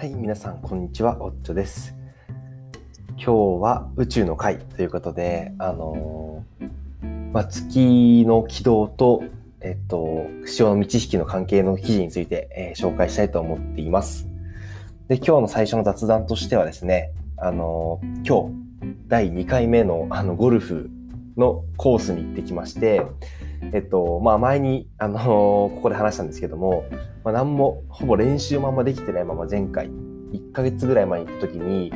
はい、皆さん、こんにちは。おっちょです。今日は宇宙の回ということで、あのーまあ、月の軌道と、えっと、潮の満ち引きの関係の記事について、えー紹介したいと思っています。で、今日の最初の雑談としてはですね、あのー今日、第2回目のあのゴルフのコースに行ってきまして、えっと、まあ前に、あのー ここで話したんですけども、まあ何も、ほぼ練習もあんまできてないまま前回、1ヶ月ぐらい前に行った時に、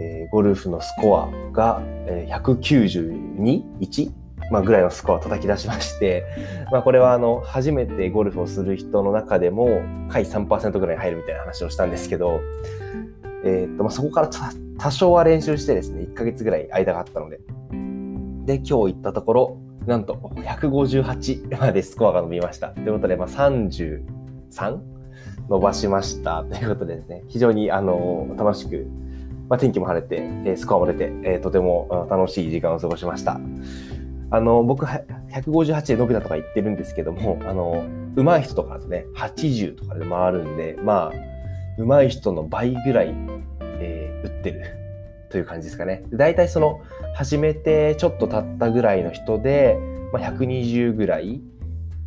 えーゴルフのスコアが、えー 192?1? まあぐらいのスコアを叩き出しまして、まあこれはあの、初めてゴルフをする人の中でも、下位3%ぐらいに入るみたいな話をしたんですけど、えーっと、まあそこから多少は練習してですね、1ヶ月ぐらい間があったので、で、今日行ったところ、なんと158までスコアが伸びました。ということで、まあ、33伸ばしました。ということでですね、非常にあの楽しく、まあ、天気も晴れて、えスコアも出て、えとても楽しい時間を過ごしました。あの、僕は158で伸びたとか言ってるんですけども、あの、上手い人とかだとね、80とかで回るんで、まあ、上手い人の倍ぐらい、えー打ってるという感じですかね。で大体その、始めてちょっと経ったぐらいの人で、まあ、120ぐらい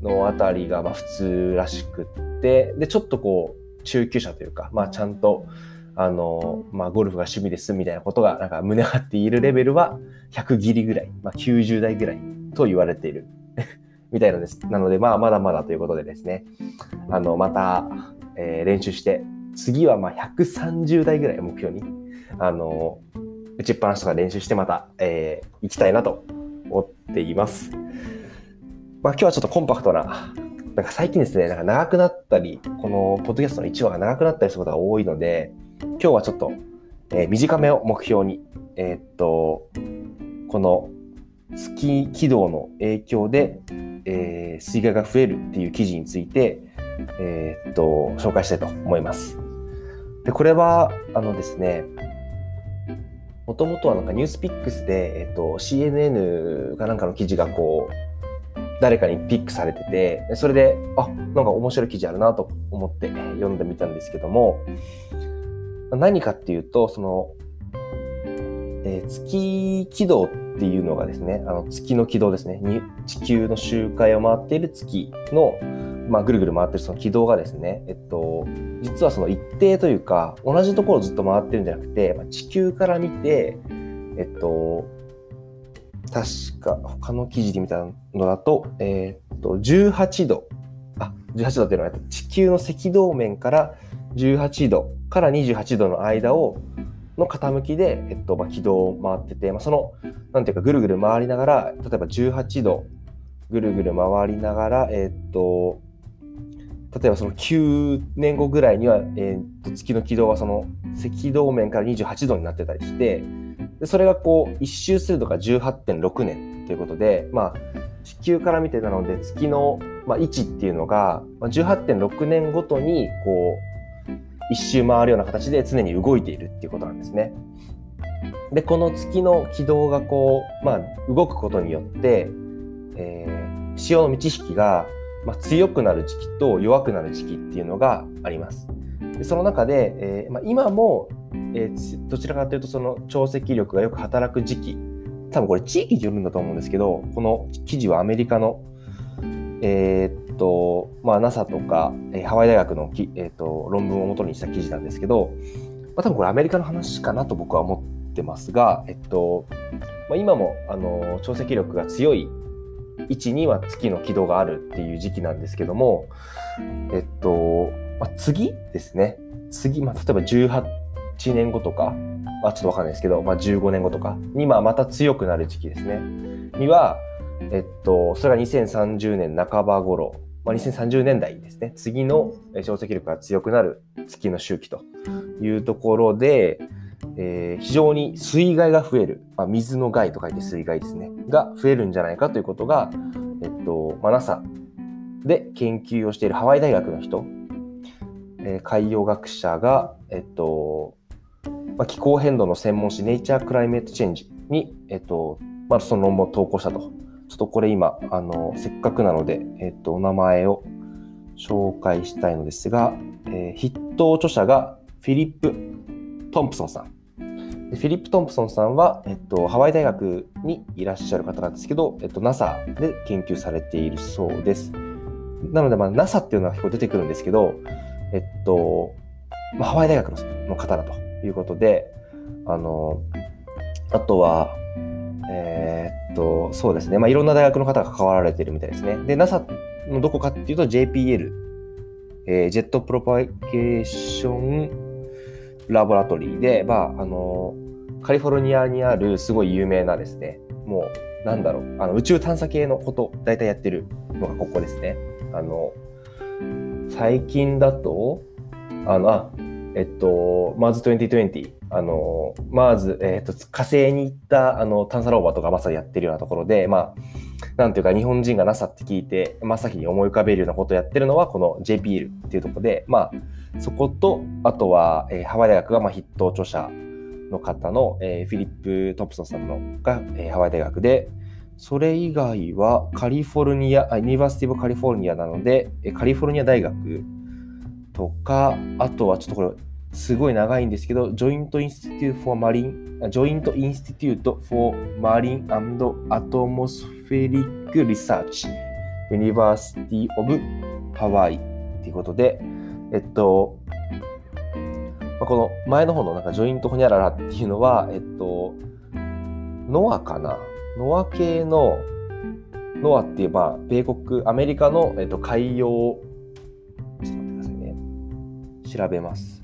のあたりがまあ普通らしくって、で、ちょっとこう、中級者というか、まあちゃんと、あの、まあゴルフが趣味ですみたいなことがなんか胸張っているレベルは100ギリぐらい、まあ90代ぐらいと言われている みたいなです。なのでまあまだまだということでですね、あの、また、えー練習して、次はまあ130代ぐらい目標に、あの、打ちっぱなしとか練習してまた、えー行きたいなと思っています。まあ今日はちょっとコンパクトな、なんか最近ですね、なんか長くなったり、このポッドキャストの1話が長くなったりすることが多いので、今日はちょっと、えー短めを目標に、えーっと、この月軌道の影響で、えー水害が増えるっていう記事について、えーっと、紹介したいと思います。で、これは、あのですね、もともとはなんかニュースピックスで、えっと、CNN かなんかの記事がこう、誰かにピックされてて、それで、あ、なんか面白い記事あるなと思って読んでみたんですけども、何かっていうと、その、えー月軌道っていうのがですね、あの月の軌道ですね、地球の周回を回っている月の、まあ、ぐるぐる回ってるその軌道がですね、えっと、実はその一定というか、同じところをずっと回ってるんじゃなくて、まあ、地球から見て、えっと、確か他の記事で見たのだと、えーっと、18度、あ、18度っていうのは地球の赤道面から18度から28度の間を、の傾きで、えっと、まあ、軌道を回ってて、まあ、その、なんていうか、ぐるぐる回りながら、例えば18度、ぐるぐる回りながら、えっと、例えばその9年後ぐらいには、えーと月の軌道はその赤道面から28度になってたりして、でそれがこう一周するのが18.6年ということで、まあ、地球から見てなので月の、まあ、位置っていうのが、まあ、18.6年ごとにこう一周回るような形で常に動いているっていうことなんですね。でこの月の軌道がこう、まあ、動くことによって、えー潮の満ち引きが、まあ、強くなる時期と弱くなる時期っていうのがあります。でその中で、えーまあ、今も、えーどちらかというとその潮汐力がよく働く時期多分これ地域によるんだと思うんですけどこの記事はアメリカのえーっとまあ NASA とか、えーハワイ大学のき、えーっと論文を元にした記事なんですけど、まあ、多分これアメリカの話かなと僕は思ってますが、えっとまあ、今もあの潮汐力が強い位置には月の軌道があるっていう時期なんですけども、えっと、まあ、次ですね。次、まあ、例えば18年後とか、あ、ちょっとわかんないですけど、まあ、15年後とかに、まあ、また強くなる時期ですね。には、えっと、それが2030年半ば頃、まあ、2030年代ですね。次のえー潮汐力が強くなる月の周期というところで、えー非常に水害が増える、まあ、水の害と書いて水害ですね、が増えるんじゃないかということが、えっと、まあ、NASA で研究をしているハワイ大学の人、えー海洋学者が、えっと、まあ、気候変動の専門誌、ネイチャー・クライメート・チェンジに、えっと、まあ、その論文を投稿したと。ちょっとこれ今、あの、せっかくなので、えっと、お名前を紹介したいのですが、えー筆頭著者がフィリップ・トンプソンさん。フィリップ・トンプソンさんは、えっと、ハワイ大学にいらっしゃる方なんですけど、えっと、NASA で研究されているそうです。なので、まあ、NASA っていうのは結構出てくるんですけど、えっと、まあ、ハワイ大学の方だということで、あの、あとは、えー、っと、そうですね、まあ、いろんな大学の方が関わられているみたいですね。で、NASA のどこかっていうと JPL、えー、ジェットプロパゲーションラボラトリーで、まあ、あの、カリフォルニアにあるすごい有名なですね、もう、なんだろう、あの宇宙探査系のこと、大体やってるのがここですね。あの、最近だと、あの、あ、えっと、マーズ2020、あの、マーズ、えっと、火星に行ったあの探査ローバーとかまさにやってるようなところで、まあ、なんていうか日本人が NASA って聞いて真っ先に思い浮かべるようなことをやってるのはこの JPL っていうところで、まあ、そこと、あとは、えー、ハワイ大学がまあ筆頭著者の方の、えー、フィリップ・トンプソンさんのが、えー、ハワイ大学で、それ以外はカリフォルニア、 University of California なので、カリフォルニア大学とか、あとはちょっとこれ、すごい長いんですけど、 Joint Institute for Marine、Joint Institute for Marine Atmospheric Research、University of Hawaii ということで、えっと、まあ、この前の方のなんか Joint ホニャララっていうのは、えっと、ノアかな？ノア系の、ノアっていう、まあ、米国、アメリカの、えっと、海洋、ちょっと待ってくださいね。調べます。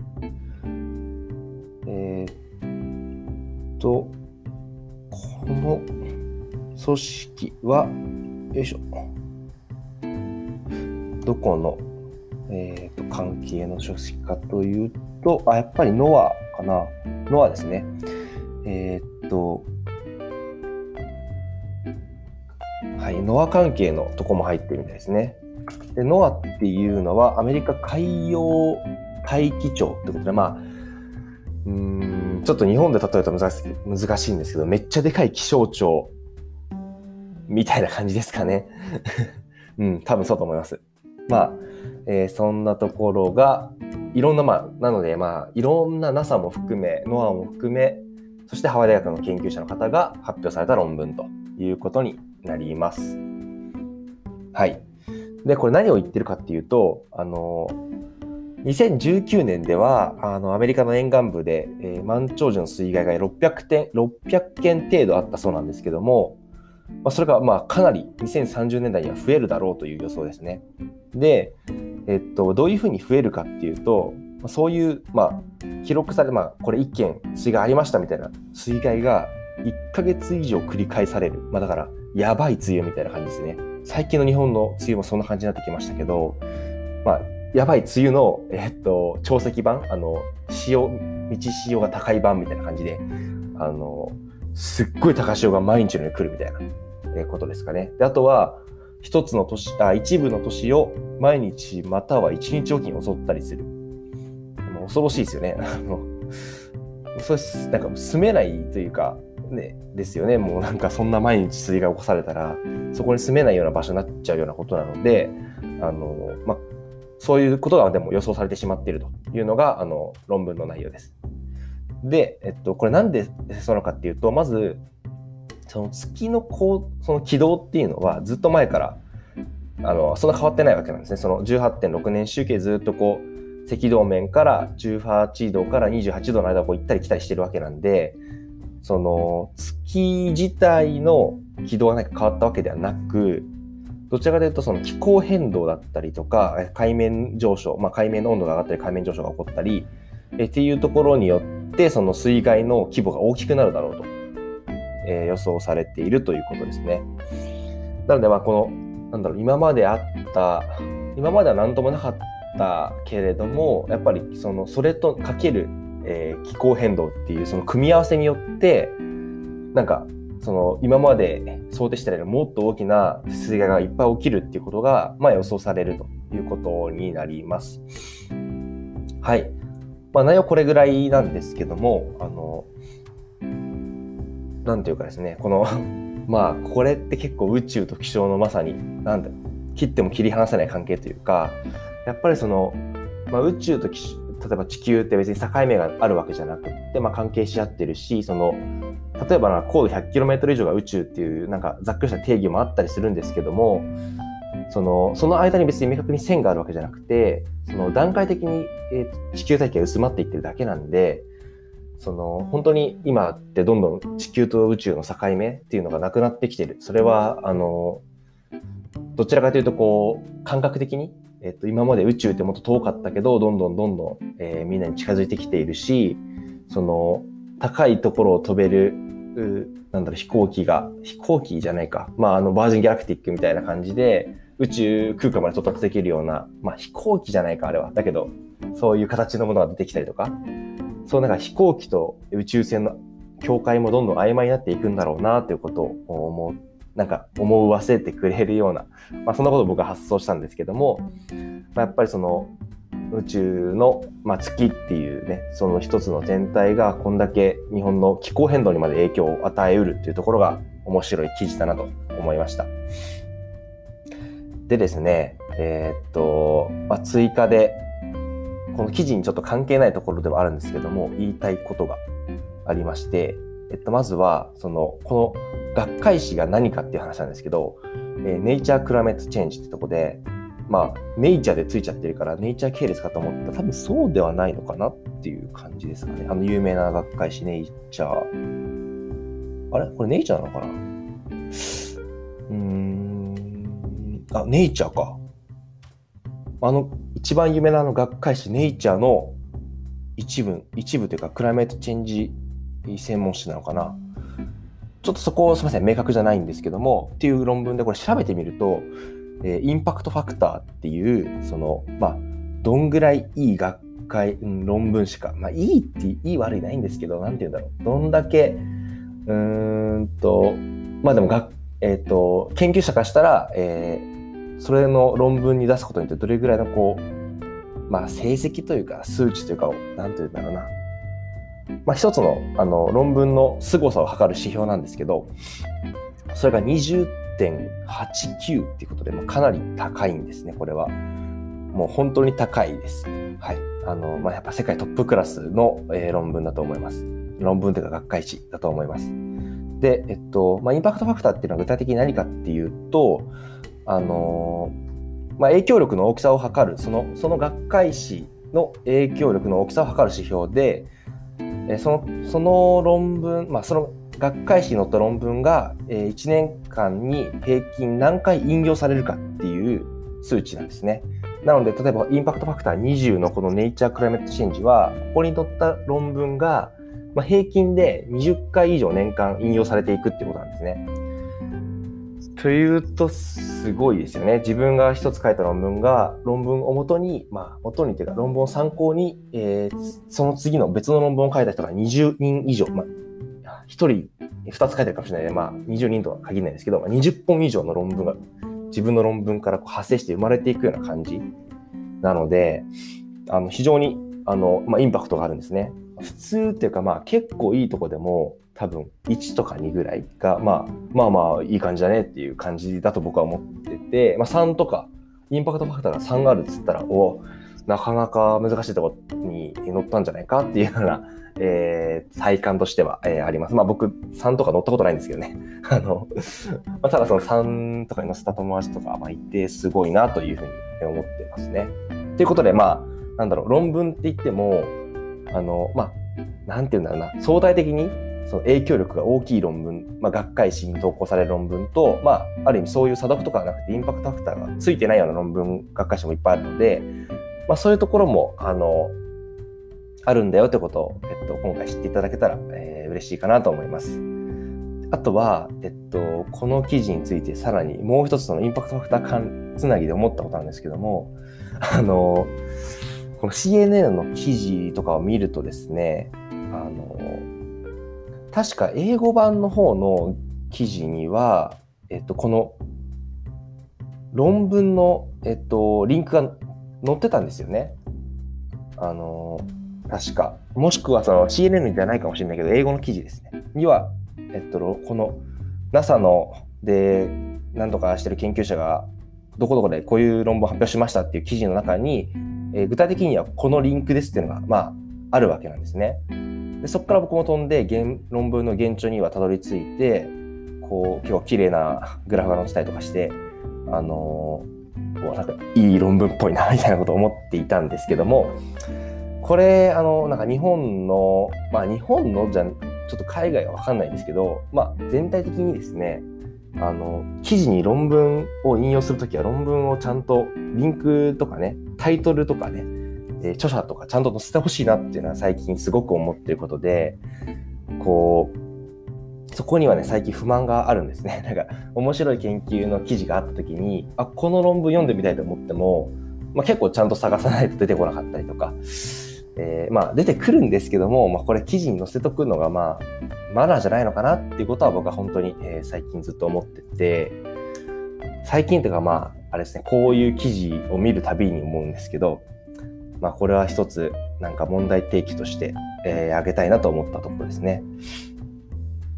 えー、っと、この組織は、よいしょ。どこのえーと、関係の書士かというと、あ、やっぱりノアかな。ノアですね。えー、っと、はい、ノア関係のとこも入ってるみたいですね。で、ノアっていうのはアメリカ海洋大気庁ってことで、まあ、うん、ちょっと日本で例えると難しいんですけど、めっちゃでかい気象庁みたいな感じですかね。うん、多分そうと思います。まあ、えー、そんなところが、いろんな、まあ、なので、まあ、いろんな NASA も含め、ノアも含め、そしてハワイ大学の研究者の方が発表された論文ということになります。はい。で、これ何を言ってるかっていうと、あの、2019年では、あの、アメリカの沿岸部で、えー、満潮時の水害が600点、600件程度あったそうなんですけども、まあ、それが、まあ、かなり2030年代には増えるだろうという予想ですね。で、えっと、どういうふうに増えるかっていうと、そういう、まあ、記録され、まあ、これ1件水害ありましたみたいな水害が1ヶ月以上繰り返される。まあ、だから、やばい梅雨みたいな感じですね。最近の日本の梅雨もそんな感じになってきましたけど、まあ、やばい梅雨の、えっと、潮汐版、あの、潮、道潮が高い版みたいな感じで、あの、すっごい高潮が毎日のように来るみたいなことですかね。で、あとは、一つの都市、あ、一部の都市を毎日または一日おきに襲ったりする。もう恐ろしいですよね。あの、それ、なんか住めないというか、ね、ですよね。もうなんかそんな毎日水害起こされたら、そこに住めないような場所になっちゃうようなことなので、あの、まあ、そういうことがでも予想されてしまっているというのが、あの、論文の内容です。で、えっと、これなんでそうなのかっていうと、まず、その月のこう、その軌道っていうのはずっと前から、あの、そんな変わってないわけなんですね。その18.6年周期ずっとこう、赤道面から18度から28度の間をこう行ったり来たりしてるわけなんで、その月自体の軌道が何か変わったわけではなく、どちらかというとその気候変動だったりとか、海面上昇、まあ、海面の温度が上がったり海面上昇が起こったり、えっていうところによって、その水害の規模が大きくなるだろうと。えー、予想されているということですね。なので、まあ、この、なんだろう、今まであった、今までは何ともなかったけれども、やっぱりその、それとかける、えー、気候変動っていうその組み合わせによって、なんか、その今まで想定したよりもっと大きな水害がいっぱい起きるっていうことが、まあ、予想されるということになります。はい。まあ、内容これぐらいなんですけども、あの、なんていうかですね、この まあ、これって結構宇宙と気象のまさに、なんだ切っても切り離せない関係というか、やっぱりその、まあ、宇宙と気象例えば地球って別に境目があるわけじゃなくって、まあ、関係し合ってるし、その、例えば高度 100km 以上が宇宙っていう、なんかざっくりした定義もあったりするんですけども、その、その間に別に明確に線があるわけじゃなくて、その段階的に、えー、地球大気が薄まっていってるだけなんで、その、本当に今ってどんどん地球と宇宙の境目っていうのがなくなってきてる。それは、あの、どちらかというと、こう、感覚的に、えっと、今まで宇宙ってもっと遠かったけど、どんどんどんどん、えー、みんなに近づいてきているし、その、高いところを飛べる、なんだろう、飛行機が、飛行機じゃないか。まあ、あの、バージンギャラクティックみたいな感じで、宇宙空間まで到達できるような、まあ、飛行機じゃないか、あれは。だけど、そういう形のものが出てきたりとか、そうなんか飛行機と宇宙船の境界もどんどん曖昧になっていくんだろうなということを思う、なんか思わせてくれるような、まあそんなことを僕は発想したんですけども、まあ、やっぱりその宇宙の、まあ、月っていうね、その一つの全体がこんだけ日本の気候変動にまで影響を与えうるっていうところが面白い記事だなと思いました。でですね、えー、っと、まあ、追加でこの記事にちょっと関係ないところではあるんですけども、言いたいことがありまして、えっと、まずは、その、この学会誌が何かっていう話なんですけど、えー、ネイチャークラメットチェンジってとこで、まあ、ネイチャーでついちゃってるから、ネイチャー系列かと思ったら、多分そうではないのかなっていう感じですかね。あの、有名な学会誌、ネイチャー。あれ？これネイチャーなのかな？うーん。あ、ネイチャーか。あの、一番有名なの学会誌ネイチャーの一部、一部というかクライメートチェンジ専門誌なのかな。ちょっとそこすみません、明確じゃないんですけども、っていう論文でこれ調べてみると、えー、インパクトファクターっていう、その、まあ、どんぐらいいい学会、うん、論文誌か。まあ、いいって、いい悪いないんですけど、なんて言うんだろう。どんだけ、うーんと、まあでもが、えっ、ー、と、研究者からしたら、えー、それの論文に出すことによってどれぐらいのこう、まあ成績というか数値というか、なんて言うんだろうな。まあ一つのあの論文の凄さを測る指標なんですけど、それが20.89っていうことで、もうかなり高いんですね、これは。もう本当に高いです。はい。あの、まあ、やっぱ世界トップクラスの、えー、論文だと思います。論文というか学会誌だと思います。で、えっと、まあ、インパクトファクターっていうのは具体的に何かっていうと、あのまあ、影響力の大きさを測るそのその学会誌の影響力の大きさを測る指標で、そのその論文、まあ、その学会誌に載った論文が、え1年間に平均何回引用されるかっていう数値なんですね。なので、例えばインパクトファクター20のこのネイチャークライメットチェンジは、ここに載った論文が、平均で20回以上年間引用されていくってことなんですね。というと、すごいですよね。自分が一つ書いた論文が、論文をもとに、まあ、元にというか、論文を参考に、えー、その次の別の論文を書いた人が20人以上、まあ、1人、2つ書いてるかもしれないで、まあ、20人とは限らないですけど、まあ20本以上の論文が、自分の論文からこう派生して生まれていくような感じなので、あの、非常に、あの、まあ、インパクトがあるんですね。普通っていうか、まあ、結構いいとこでも、多分1とか2ぐらいが、まあ、まあまあいい感じだねっていう感じだと僕は思ってて、まあ、3とかインパクトファクターが3があるっつったらおなかなか難しいところに乗ったんじゃないかっていうような、えー、体感としては、えー、あります。まあ僕3とか乗ったことないんですけどね。あの、まあ、ただその3とかに乗せた友達とか、まあ、いてすごいなというふうに思ってますね。ということで、まあ、なんだろう、論文って言っても、あの、まあ、なんて言うんだろうな、相対的にその影響力が大きい論文、まあ、学会誌に投稿される論文と、まあ、ある意味そういう査読とかはなくてインパクトファクターがついてないような論文、学会誌もいっぱいあるので、まあ、そういうところも、あの、あるんだよってことを、えっと、今回知っていただけたら、えー、嬉しいかなと思います。あとは、えっと、この記事についてさらにもう一つのインパクトファクター間つなぎで思ったことなんですけども、あの、この CNN の記事とかを見るとですね、あの、確か英語版の方の記事には、えっと、この論文の、えっと、リンクが載ってたんですよね。あの、確か。もしくはその CNN じゃないかもしれないけど、英語の記事ですね。には、えっと、この NASA ので何とかしてる研究者がどこどこでこういう論文を発表しましたっていう記事の中に、えー、具体的にはこのリンクですっていうのが、まあ、あるわけなんですね。でそこから僕も飛んで論文の現状にはたどり着いてこう結構綺麗なグラフが載ってたりとかしてあのー、なんかいい論文っぽいなみたいなことを思っていたんですけどもこれあのなんか日本のまあ日本のじゃちょっと海外は分かんないんですけど、まあ、全体的にですねあの記事に論文を引用するときは論文をちゃんとリンクとかねタイトルとかねえー、著者とかちゃんと載せてほしいなっていうのは最近すごく思ってることで、こう、そこにはね、最近不満があるんですね。なんか、面白い研究の記事があった時に、あ、この論文読んでみたいと思っても、まあ、結構ちゃんと探さないと出てこなかったりとか、えー、まあ出てくるんですけども、まあ、これ記事に載せとくのがまあマナーじゃないのかなっていうことは僕は本当に、えー、最近ずっと思ってて最近というかまああれですねこういう記事を見るたびに思うんですけどまあ、これは一つなんか問題提起として、えー、挙げたいなと思ったところですね。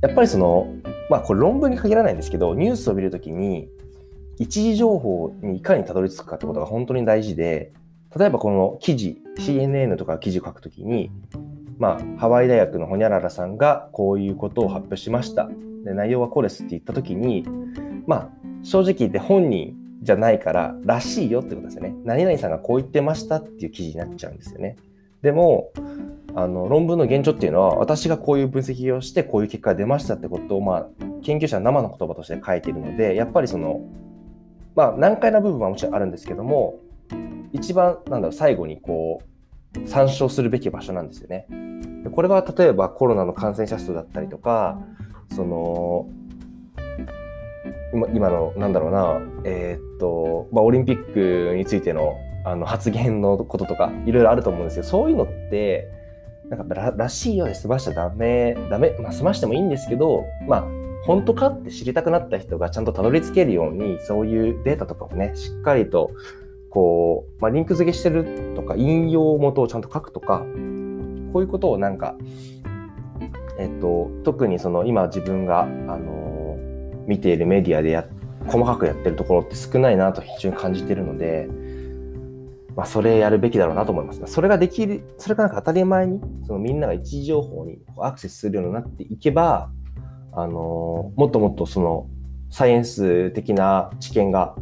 やっぱりその、まあこれ論文に限らないんですけど、ニュースを見るときに、一時情報にいかにたどり着くかってことが本当に大事で、例えばこの記事、CNN とか記事を書くときに、まあ、ハワイ大学のホニャララさんがこういうことを発表しました。で内容はこうですって言ったときに、まあ、正直言って本人じゃないから、らしいよってことですよね。何々さんがこう言ってましたっていう記事になっちゃうんですよね。でも、あの論文の現状っていうのは私がこういう分析をしてこういう結果が出ましたってことを、まあ、研究者は生の言葉として書いているのでやっぱりそのまあ難解な部分はもちろんあるんですけども一番なんだろう最後にこう参照するべき場所なんですよね。これは例えばコロナの感染者数だったりとかその今のなんだろうな。えー、っと、まあ、オリンピックについてのあの発言のこととかいろいろあると思うんですけどそういうのってなんかららしいようで済ましちゃダメダメまあ済ましてもいいんですけどまあ本当かって知りたくなった人がちゃんとたどり着けるようにそういうデータとかをねしっかりとこう、まあ、リンク付けしてるとか引用元をちゃんと書くとかこういうことをなんかえっと特にその今自分があの見ているメディアでや細かくやってるところって少ないなと非常に感じてるので、まあ、それやるべきだろうなと思います。それができる、それがなんか当たり前に、そのみんなが一時情報にアクセスするようになっていけば、あの、もっともっとそのサイエンス的な知見が、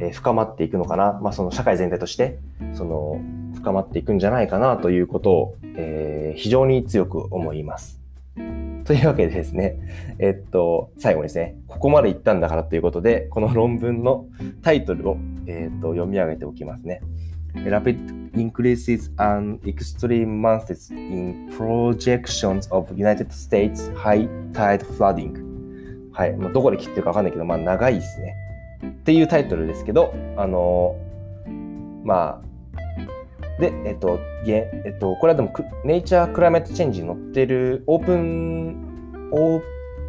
え、深まっていくのかな。まあ、その社会全体として、その深まっていくんじゃないかなということを、えー、非常に強く思います。というわけでですね、えっと、最後にですね、ここまで行ったんだからということで、この論文のタイトルを、えっと、読み上げておきますね。Rapid increases and extreme months in projections of United States high tide flooding. はい。まあ、どこで切ってるかわかんないけど、まあ、長いですね。っていうタイトルですけど、あのー、まあ、で、えっと、げえっと、これはでも、ネイチャークライメットチェンジに載ってるオープン、オー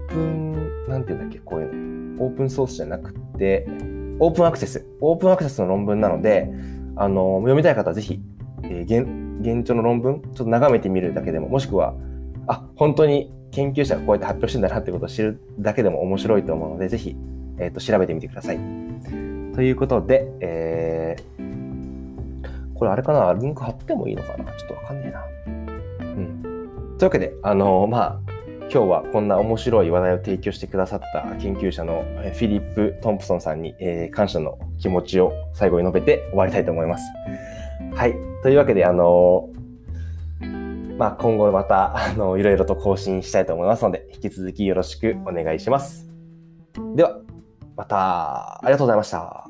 プン、なんていうんだっけ、こういうの。オープンソースじゃなくて、オープンアクセス。オープンアクセスの論文なので、あの、読みたい方はぜひ、えー、現、現状の論文、ちょっと眺めてみるだけでも、もしくは、あ、本当に研究者がこうやって発表してんだなってことを知るだけでも面白いと思うので、ぜひ、えっ、ー、と、調べてみてください。ということで、えー、これあれかな？リンク貼ってもいいのかな？ちょっとわかんねえな。うん。というわけで、あの、まあ、今日はこんな面白い話題を提供してくださった研究者のフィリップ・トンプソンさんに、えー、感謝の気持ちを最後に述べて終わりたいと思います。はい。というわけで、あの、まあ、今後また、あのいろいろと更新したいと思いますので、引き続きよろしくお願いします。では、また、ありがとうございました。